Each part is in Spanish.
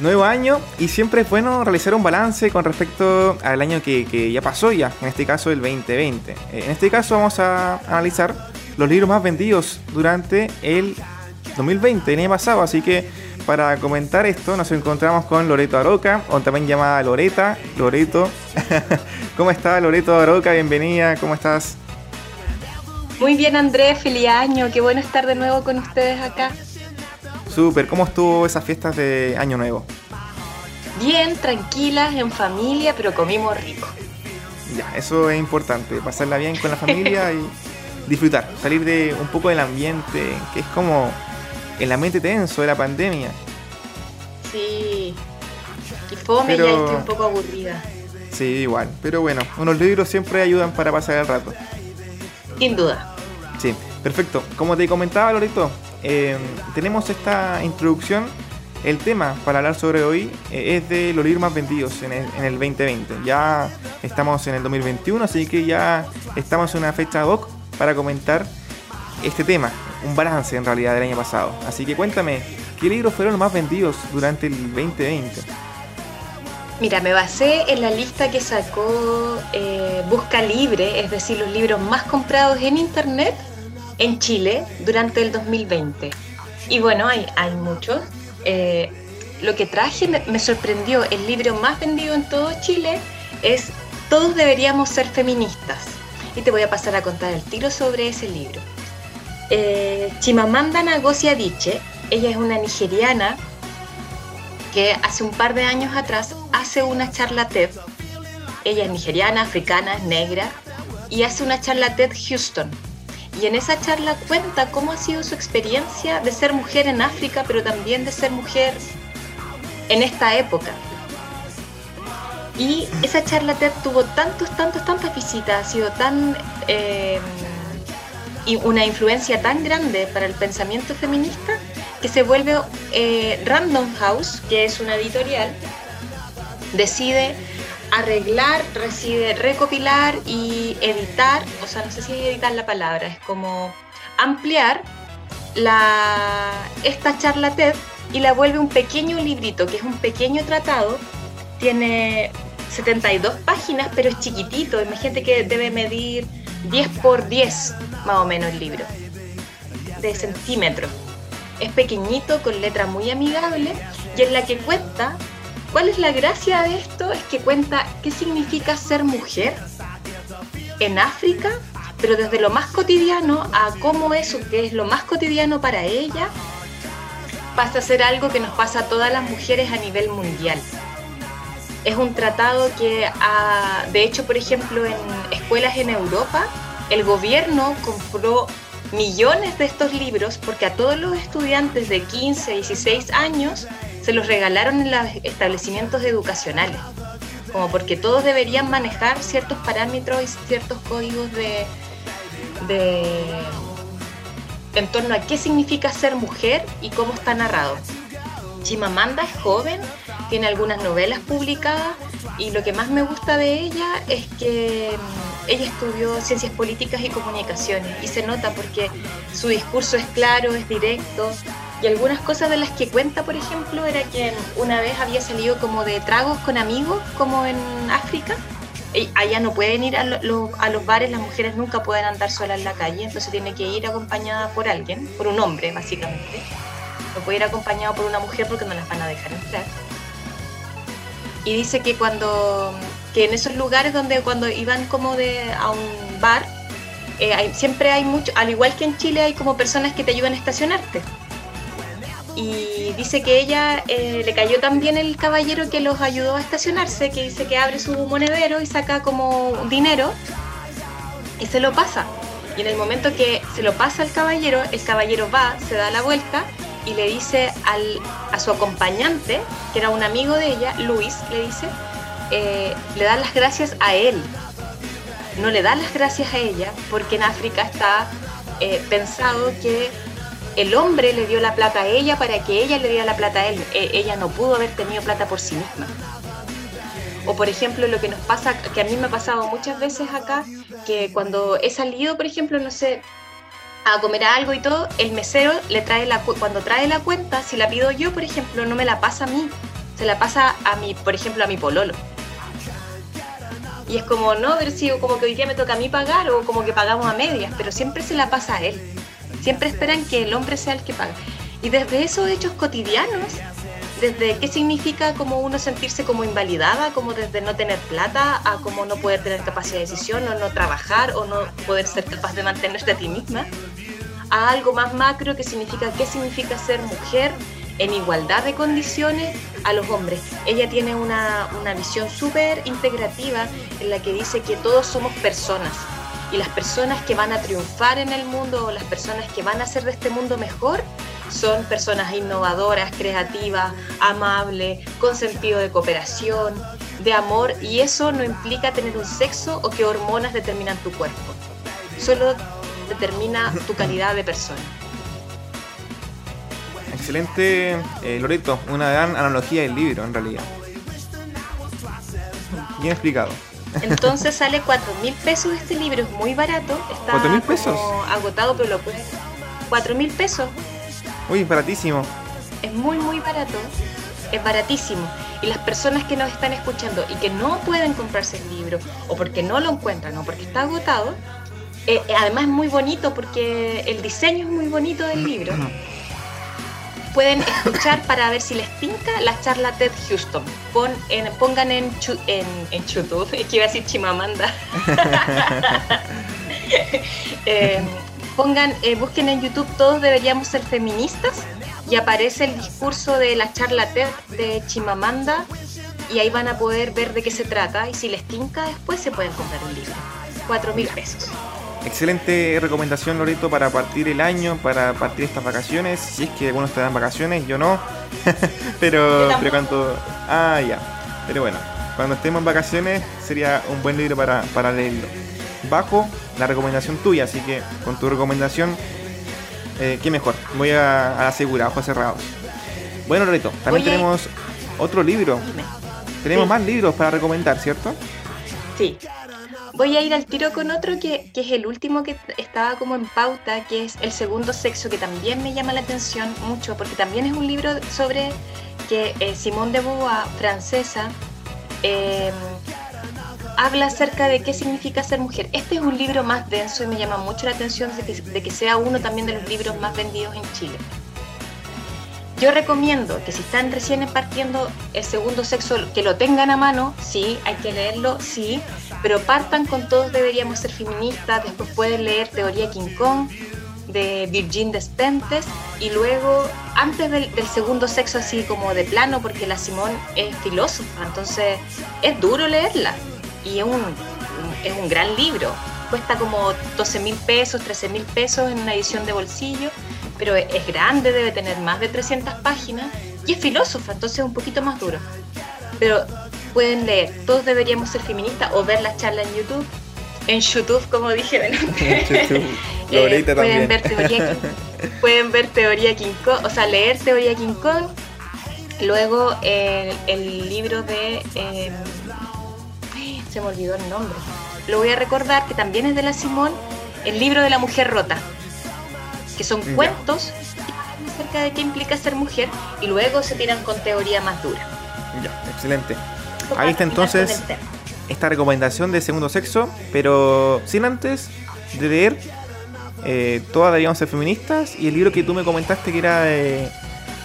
nuevo año y siempre es bueno realizar un balance con respecto al año que, ya pasó ya, en este caso el 2020. Eh, en este caso vamos a analizar los libros más vendidos durante el 2020, el año pasado, así que para comentar esto nos encontramos con Loreto Aroca, o también llamada Loreta, Loreto. ¿Cómo está Loreto Aroca? Bienvenida, ¿cómo estás? Muy bien Andrés, feliz año, qué bueno estar de nuevo con ustedes acá. Súper, ¿cómo estuvo esas fiestas de Año Nuevo? Bien, tranquilas, en familia, pero comimos rico. Ya, eso es importante, pasarla bien con la familia y disfrutar, salir de un poco del ambiente, que es como el ambiente tenso de la pandemia. Sí, y fome pero... y estoy un poco aburrida. Sí, igual, pero bueno, unos libros siempre ayudan para pasar el rato. Sin duda. Sí, perfecto. Como te comentaba, Lorito, eh, tenemos esta introducción. El tema para hablar sobre hoy eh, es de los libros más vendidos en el, 2020. Ya estamos en el 2021, así que ya estamos en una fecha ad hoc para comentar este tema, un balance en realidad del año pasado. Así que cuéntame, ¿qué libros fueron los más vendidos durante el 2020? Mira, me basé en la lista que sacó eh, Busca Libre, es decir, los libros más comprados en Internet en Chile durante el 2020. Y bueno, hay, hay muchos. Eh, lo que traje me, sorprendió, el libro más vendido en todo Chile es Todos deberíamos ser feministas. Y te voy a pasar a contar el tiro sobre ese libro. Eh, Chimamanda Ngozi Adichie, ella es una nigeriana que hace un par de años atrás hace una charla TED. Ella es nigeriana, africana, es negra y hace una charla TED Houston y en esa charla cuenta cómo ha sido su experiencia de ser mujer en África, pero también de ser mujer en esta época. Y esa charla TED tuvo tantos, tantos, tantas visitas, ha sido tan... Eh, una influencia tan grande para el pensamiento feminista que se vuelve eh, Random House, que es una editorial, decide arreglar, recopilar y editar, o sea, no sé si editar la palabra, es como ampliar esta charla TED y la vuelve un pequeño librito, que es un pequeño tratado, tiene 72 páginas, pero es chiquitito, imagínate que debe medir 10 por 10 más o menos el libro, de centímetros. Es pequeñito, con letra muy amigable, y en la que cuenta ¿Cuál es la gracia de esto? Es que cuenta qué significa ser mujer en África, pero desde lo más cotidiano a cómo eso que es lo más cotidiano para ella pasa a ser algo que nos pasa a todas las mujeres a nivel mundial. Es un tratado que, de hecho, por ejemplo, en escuelas en Europa, el gobierno compró millones de estos libros porque a todos los estudiantes de 15, 16 años se los regalaron en los establecimientos educacionales, como porque todos deberían manejar ciertos parámetros y ciertos códigos de, en torno a qué significa ser mujer y cómo está narrado. Chimamanda es joven, tiene algunas novelas publicadas y lo que más me gusta de ella es que mm, ella estudió ciencias políticas y comunicaciones y se nota porque su discurso es claro, es directo, y algunas cosas de las que cuenta, por ejemplo, era que una vez había salido como de tragos con amigos, como en África. Allá no pueden ir a, a los bares, las mujeres nunca pueden andar solas en la calle, entonces tiene que ir acompañada por alguien, por un hombre básicamente. No puede ir acompañado por una mujer porque no las van a dejar entrar. Y dice que cuando, que en esos lugares donde cuando iban como de, a un bar, eh, siempre hay mucho, al igual que en Chile hay como personas que te ayudan a estacionarte y dice que ella eh, le cayó también el caballero que los ayudó a estacionarse, que dice que abre su monedero y saca como dinero y se lo pasa. Y en el momento que se lo pasa al caballero, el caballero va, se da la vuelta y le dice al, a su acompañante, que era un amigo de ella, Luis, le dice, eh, le da las gracias a él. No le da las gracias a ella porque en África está eh, pensado que el hombre le dio la plata a ella para que ella le diera la plata a él. E, ella no pudo haber tenido plata por sí misma. O por ejemplo, lo que nos pasa, que a mí me ha pasado muchas veces acá, que cuando he salido, por ejemplo, no sé, a comer algo y todo, el mesero le trae la cuando trae la cuenta, si la pido yo, por ejemplo, no me la pasa a mí, se la pasa a mi, por ejemplo, a mi pololo. Y es como, no, pero si como que hoy día me toca a mí pagar o como que pagamos a medias, pero siempre se la pasa a él. Siempre esperan que el hombre sea el que pague. Y desde esos hechos cotidianos, desde qué significa como uno sentirse como invalidada, como desde no tener plata, a como no poder tener capacidad de decisión, o no trabajar, o no poder ser capaz de mantenerte a ti misma, a algo más macro que significa qué significa ser mujer en igualdad de condiciones a los hombres. Ella tiene una, una visión súper integrativa en la que dice que todos somos personas y las personas que van a triunfar en el mundo o las personas que van a hacer de este mundo mejor son personas innovadoras, creativas, amables, con sentido de cooperación, de amor y eso no implica tener un sexo o que hormonas determinan tu cuerpo. Solo determina tu calidad de persona. Excelente, eh, Loreto. Una gran analogía del libro, en realidad. Bien explicado. Entonces sale 4 mil pesos este libro, es muy barato. Está ¿Cuatro mil pesos? agotado, pero lo puedes. 4 mil pesos. Uy, baratísimo. Es muy, muy barato. Es baratísimo. Y las personas que nos están escuchando y que no pueden comprarse el libro, o porque no lo encuentran, o porque está agotado, eh, además es muy bonito porque el diseño es muy bonito del libro. Pueden escuchar para ver si les pinta la charla TED Houston. Pon en- pongan en, en, en YouTube, es que iba a decir Chimamanda. Eh, pongan, eh, busquen en YouTube Todos deberíamos ser feministas y aparece el discurso de la charla TED de Chimamanda y ahí van a poder ver de qué se trata y si les tinca después se pueden comprar un libro. Cuatro mil pesos. Excelente recomendación, Loreto, para partir el año, para partir estas vacaciones. Si es que algunos te dan vacaciones, yo no. pero, pero cuando. Ah, ya. Pero bueno, cuando estemos en vacaciones sería un buen libro para, para leerlo. Bajo la recomendación tuya, así que con tu recomendación, eh, qué mejor. Voy a, a la segura, ojos cerrados. Bueno, Loreto, también Oye. tenemos otro libro. Dime. Tenemos Sí. más libros para recomendar, ¿cierto? Sí. Voy a ir al tiro con otro que, que es el último que estaba como en pauta, que es El segundo sexo, que también me llama la atención mucho, porque también es un libro sobre que eh, Simone de Beauvoir, francesa, eh, habla acerca de qué significa ser mujer. Este es un libro más denso y me llama mucho la atención de que, de que sea uno también de los libros más vendidos en Chile. Yo recomiendo que si están recién partiendo el segundo sexo, que lo tengan a mano, sí, hay que leerlo, sí, pero partan con todos deberíamos ser feministas, después pueden leer Teoría King Kong de Virgin Despentes y luego antes del, segundo sexo así como de plano porque la Simón es filósofa, entonces es duro leerla y es un, es un gran libro, cuesta como 12 mil pesos, 13 mil pesos en una edición de bolsillo pero es grande, debe tener más de 300 páginas y es filósofa, entonces es un poquito más duro. Pero pueden leer, todos deberíamos ser feministas o ver la charla en YouTube, en YouTube como dije delante. Eh, pueden también. ver teoría King- pueden ver teoría King Kong, o sea, leer teoría King Kong, luego eh, el libro de eh, se me olvidó el nombre. Lo voy a recordar que también es de la Simón, el libro de la mujer rota, que son Ya. cuentos que hablan acerca de qué implica ser mujer y luego se tiran con teoría más dura. Ya, excelente. Ahí está entonces esta recomendación de segundo sexo, pero sin antes de leer eh, todas deberíamos ser feministas y el libro que tú me comentaste que era de...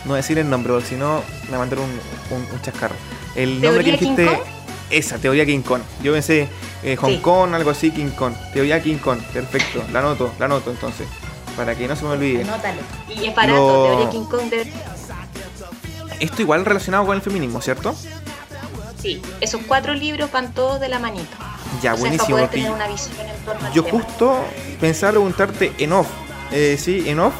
No decir el nombre, porque si no me mandaron un, un, un chascarro. El nombre que ¿Teoría King dijiste... Kong? Esa, teoría King Kong. Yo pensé eh, Hong Sí. Kong, algo así, King Kong. Teoría King Kong, perfecto. La anoto, la anoto entonces. Para que no se me olvide. Anótalo. Y es barato, Lo- teoría King Kong de... Esto igual relacionado con el feminismo, ¿cierto? Sí, esos cuatro libros van todos de la manito. Ya, O sea, buenísimo. Para poder porque tener una visión en torno al Yo tema. justo pensaba preguntarte en off, eh, sí, en off,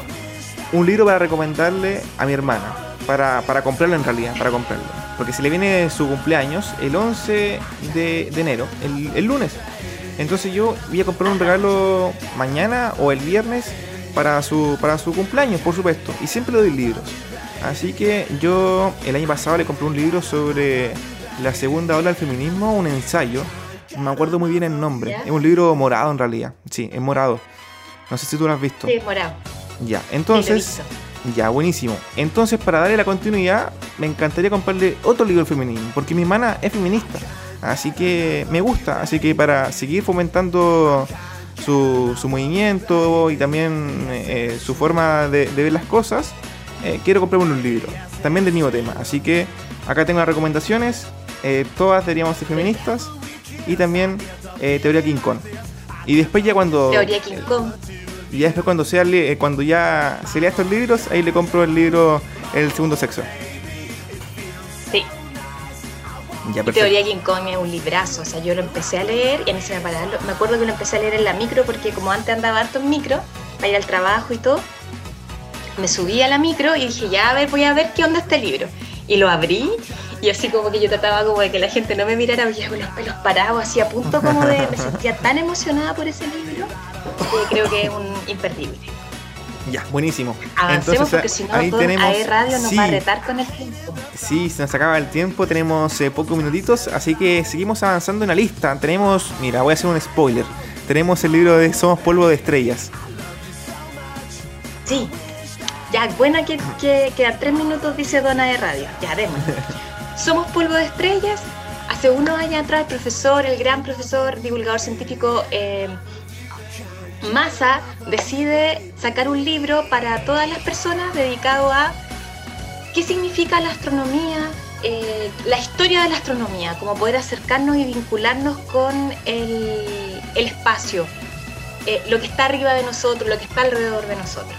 un libro para recomendarle a mi hermana, para, para comprarlo en realidad, para comprarlo. Porque se le viene su cumpleaños el 11 de, de enero, el, el lunes. Entonces yo voy a comprar un regalo mañana o el viernes para su, para su cumpleaños, por supuesto. Y siempre le doy libros. Así que yo el año pasado le compré un libro sobre la segunda ola del feminismo, un ensayo. No me acuerdo muy bien el nombre. ¿Ya? Es un libro morado en realidad. Sí, es morado. No sé si tú lo has visto. Sí, es morado. Ya, entonces. Ya, buenísimo. Entonces, para darle la continuidad, me encantaría comprarle otro libro femenino, porque mi hermana es feminista. Así que me gusta. Así que para seguir fomentando su, movimiento y también eh, su forma de, ver las cosas, eh, quiero comprarme un libro. También del mismo tema. Así que acá tengo las recomendaciones. Eh, todas deberíamos ser feministas. Y también Teoría King Kong. Y después ya cuando... Teoría King Kong. Y ya después cuando, sea, cuando ya se lea estos libros, ahí le compro el libro El segundo sexo. Ya, Teoría King Kong es un librazo, o sea, yo lo empecé a leer y a mí se me paraba. Me acuerdo que lo empecé a leer en la micro porque como antes andaba harto en micro, para ir al trabajo y todo, me subí a la micro y dije, ya a ver, voy a ver qué onda este libro. Y lo abrí y así como que yo trataba como de que la gente no me mirara, porque con los pelos parados, así a punto como de... Me sentía tan emocionada por ese libro que creo que es un imperdible. Ya, buenísimo. Avancemos porque si no, ahí tenemos, Radio nos va a retar con el tiempo. Sí, se nos acaba el tiempo, tenemos eh, pocos minutitos, así que seguimos avanzando en la lista. Tenemos, mira, voy a hacer un spoiler. Tenemos el libro de Somos Polvo de Estrellas. Sí, ya, buena que, que, a tres minutos dice Dona de Radio. Ya, haremos. Somos Polvo de Estrellas. Hace unos años atrás, el profesor, el gran profesor, divulgador científico, eh, Massa decide sacar un libro para todas las personas dedicado a qué significa la astronomía, eh, la historia de la astronomía, cómo poder acercarnos y vincularnos con el, espacio, eh, lo que está arriba de nosotros, lo que está alrededor de nosotros.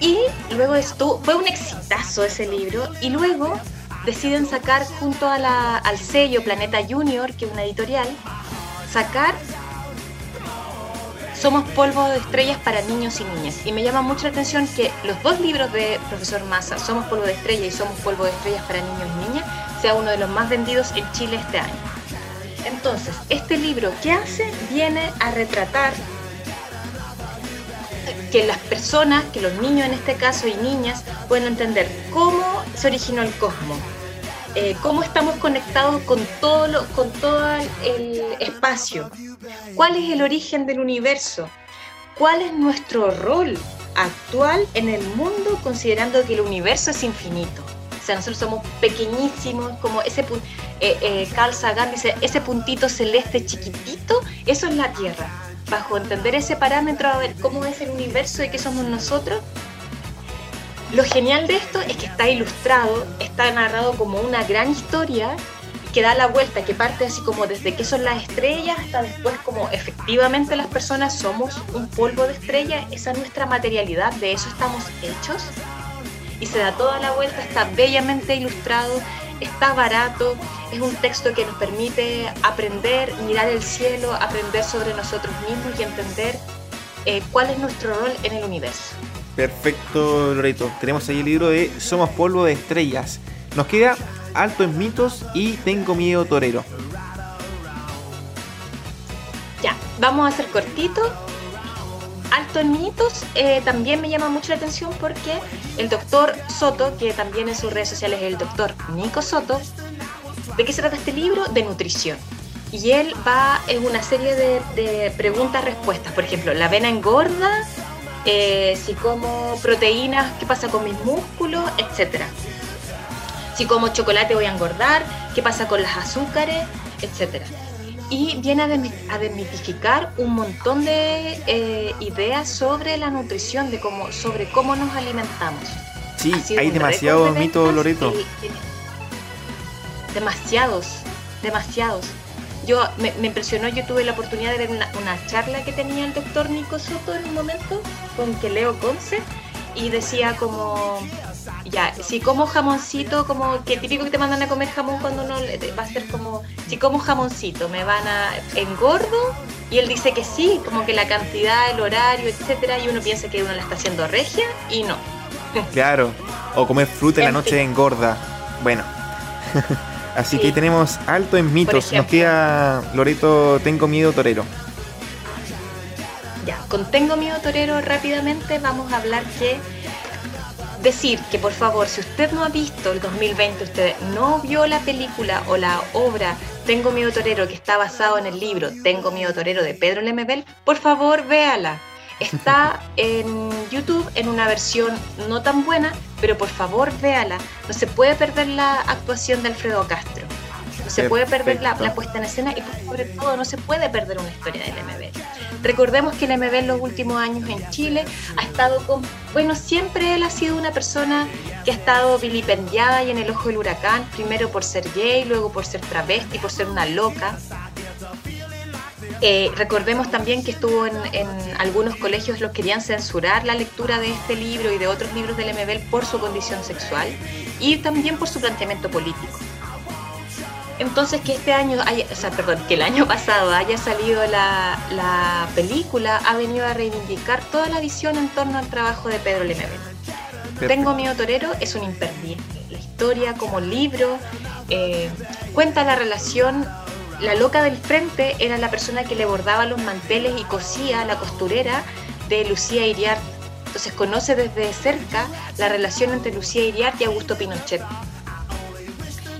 Y luego esto, fue un exitazo ese libro, y luego deciden sacar junto al sello Planeta Junior, que es una editorial, sacar somos polvo de estrellas para niños y niñas. Y me llama mucho la atención que los dos libros de profesor Massa, Somos polvo de estrellas y Somos polvo de estrellas para niños y niñas, sea uno de los más vendidos en Chile este año. Entonces, este libro, ¿qué hace? Viene a retratar que las personas, que los niños en este caso y niñas, puedan entender cómo se originó el cosmos, eh, cómo estamos conectados con todo, con todo el espacio, cuál es el origen del universo, cuál es nuestro rol actual en el mundo considerando que el universo es infinito. O sea, nosotros somos pequeñísimos, como ese eh, eh, Carl Sagan dice, ese puntito celeste chiquitito, eso es la Tierra. Bajo entender ese parámetro, a ver cómo es el universo y qué somos nosotros, lo genial de esto es que está ilustrado, está narrado como una gran historia que da la vuelta, que parte así como desde qué son las estrellas hasta después como efectivamente las personas somos un polvo de estrella, esa es nuestra materialidad, de eso estamos hechos. Y se da toda la vuelta, está bellamente ilustrado, está barato, es un texto que nos permite aprender, mirar el cielo, aprender sobre nosotros mismos y entender eh, cuál es nuestro rol en el universo. Perfecto, Loreto. Tenemos ahí el libro de Somos polvo de estrellas. Nos queda Alto en mitos y Tengo miedo torero. Ya, vamos a hacer cortito. Alto en mitos eh, también me llama mucho la atención porque el doctor Soto, que también en sus redes sociales es el doctor Nico Soto, ¿de qué se trata este libro? De nutrición. Y él va en una serie de, de preguntas-respuestas. Por ejemplo, ¿la vena engorda? Eh, si como proteínas, qué pasa con mis músculos, etcétera. Si como chocolate voy a engordar, qué pasa con las azúcares, etcétera. Y viene a, desmitificar un montón de eh, ideas sobre la nutrición, de cómo, sobre cómo nos alimentamos. Sí, hay demasiados mitos, Loreto. demasiados, demasiados yo me, impresionó, yo tuve la oportunidad de ver una, charla que tenía el doctor Nico Soto en un momento con que Leo Conce y decía como, ya, si como jamoncito, como que típico que te mandan a comer jamón cuando uno va a ser como, si como jamoncito, me van a engordo y él dice que sí, como que la cantidad, el horario, etcétera, y uno piensa que uno la está haciendo regia y no. Claro, o comer fruta en la noche engorda. Bueno. Así que tenemos alto en mitos. Nos queda Loreto, Tengo Miedo Torero. Ya, con Tengo Miedo Torero rápidamente vamos a hablar que decir que por favor, si usted no ha visto el 2020, usted no vio la película o la obra Tengo Miedo Torero que está basado en el libro Tengo Miedo Torero de Pedro Lemebel, por favor véala. Está en YouTube en una versión no tan buena, pero por favor véala. No se puede perder la actuación de Alfredo Castro. No se puede perder la, puesta en escena y sobre todo no se puede perder una historia del MB. Recordemos que el MB en los últimos años en Chile ha estado con, bueno, siempre él ha sido una persona que ha estado vilipendiada y en el ojo del huracán, primero por ser gay, luego por ser travesti, por ser una loca. Eh, recordemos también que estuvo en, algunos colegios los querían censurar la lectura de este libro y de otros libros del MBL por su condición sexual y también por su planteamiento político. Entonces que este año, o sea, perdón, que el año pasado haya salido la, la, película ha venido a reivindicar toda la visión en torno al trabajo de Pedro Lemebel. Tengo miedo torero es un imperdible. La historia como libro eh, cuenta la relación la loca del frente era la persona que le bordaba los manteles y cosía la costurera de Lucía Iriart. Entonces conoce desde cerca la relación entre Lucía Iriart y Augusto Pinochet.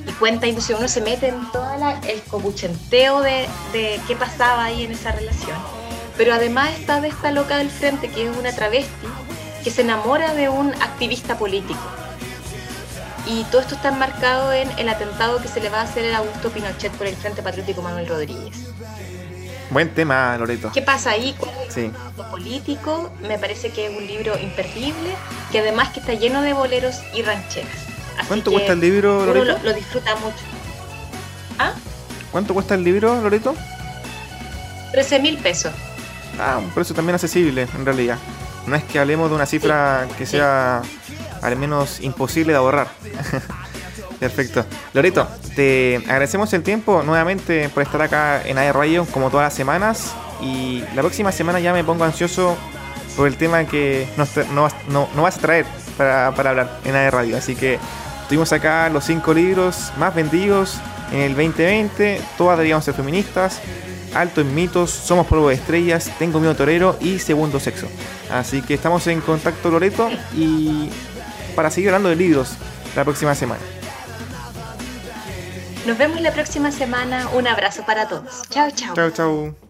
Y cuenta, y entonces uno se mete en todo el cobuchenteo de, de qué pasaba ahí en esa relación. Pero además está de esta loca del frente, que es una travesti, que se enamora de un activista político y todo esto está enmarcado en el atentado que se le va a hacer a Augusto Pinochet por el Frente Patriótico Manuel Rodríguez. Buen tema, Loreto. ¿Qué pasa ahí sí. el político? Me parece que es un libro imperdible, que además que está lleno de boleros y rancheras. ¿Cuánto cuesta el libro, Loreto? Lo, disfruta mucho. ¿Ah? ¿Cuánto cuesta el libro, Loreto? 13 mil pesos. Ah, un precio también accesible, en realidad. No es que hablemos de una cifra que sea al menos imposible de ahorrar. Perfecto. Lorito, te agradecemos el tiempo nuevamente por estar acá en Air Radio como todas las semanas y la próxima semana ya me pongo ansioso por el tema que no, no, vas a traer para, para hablar en Air Radio. Así que tuvimos acá los cinco libros más vendidos en el 2020, todas deberíamos ser feministas, Alto en mitos, Somos polvo de estrellas, Tengo miedo torero y Segundo sexo. Así que estamos en contacto Loreto y para seguir hablando de libros la próxima semana. Nos vemos la próxima semana. Un abrazo para todos. Chao, chao. Chao, chao.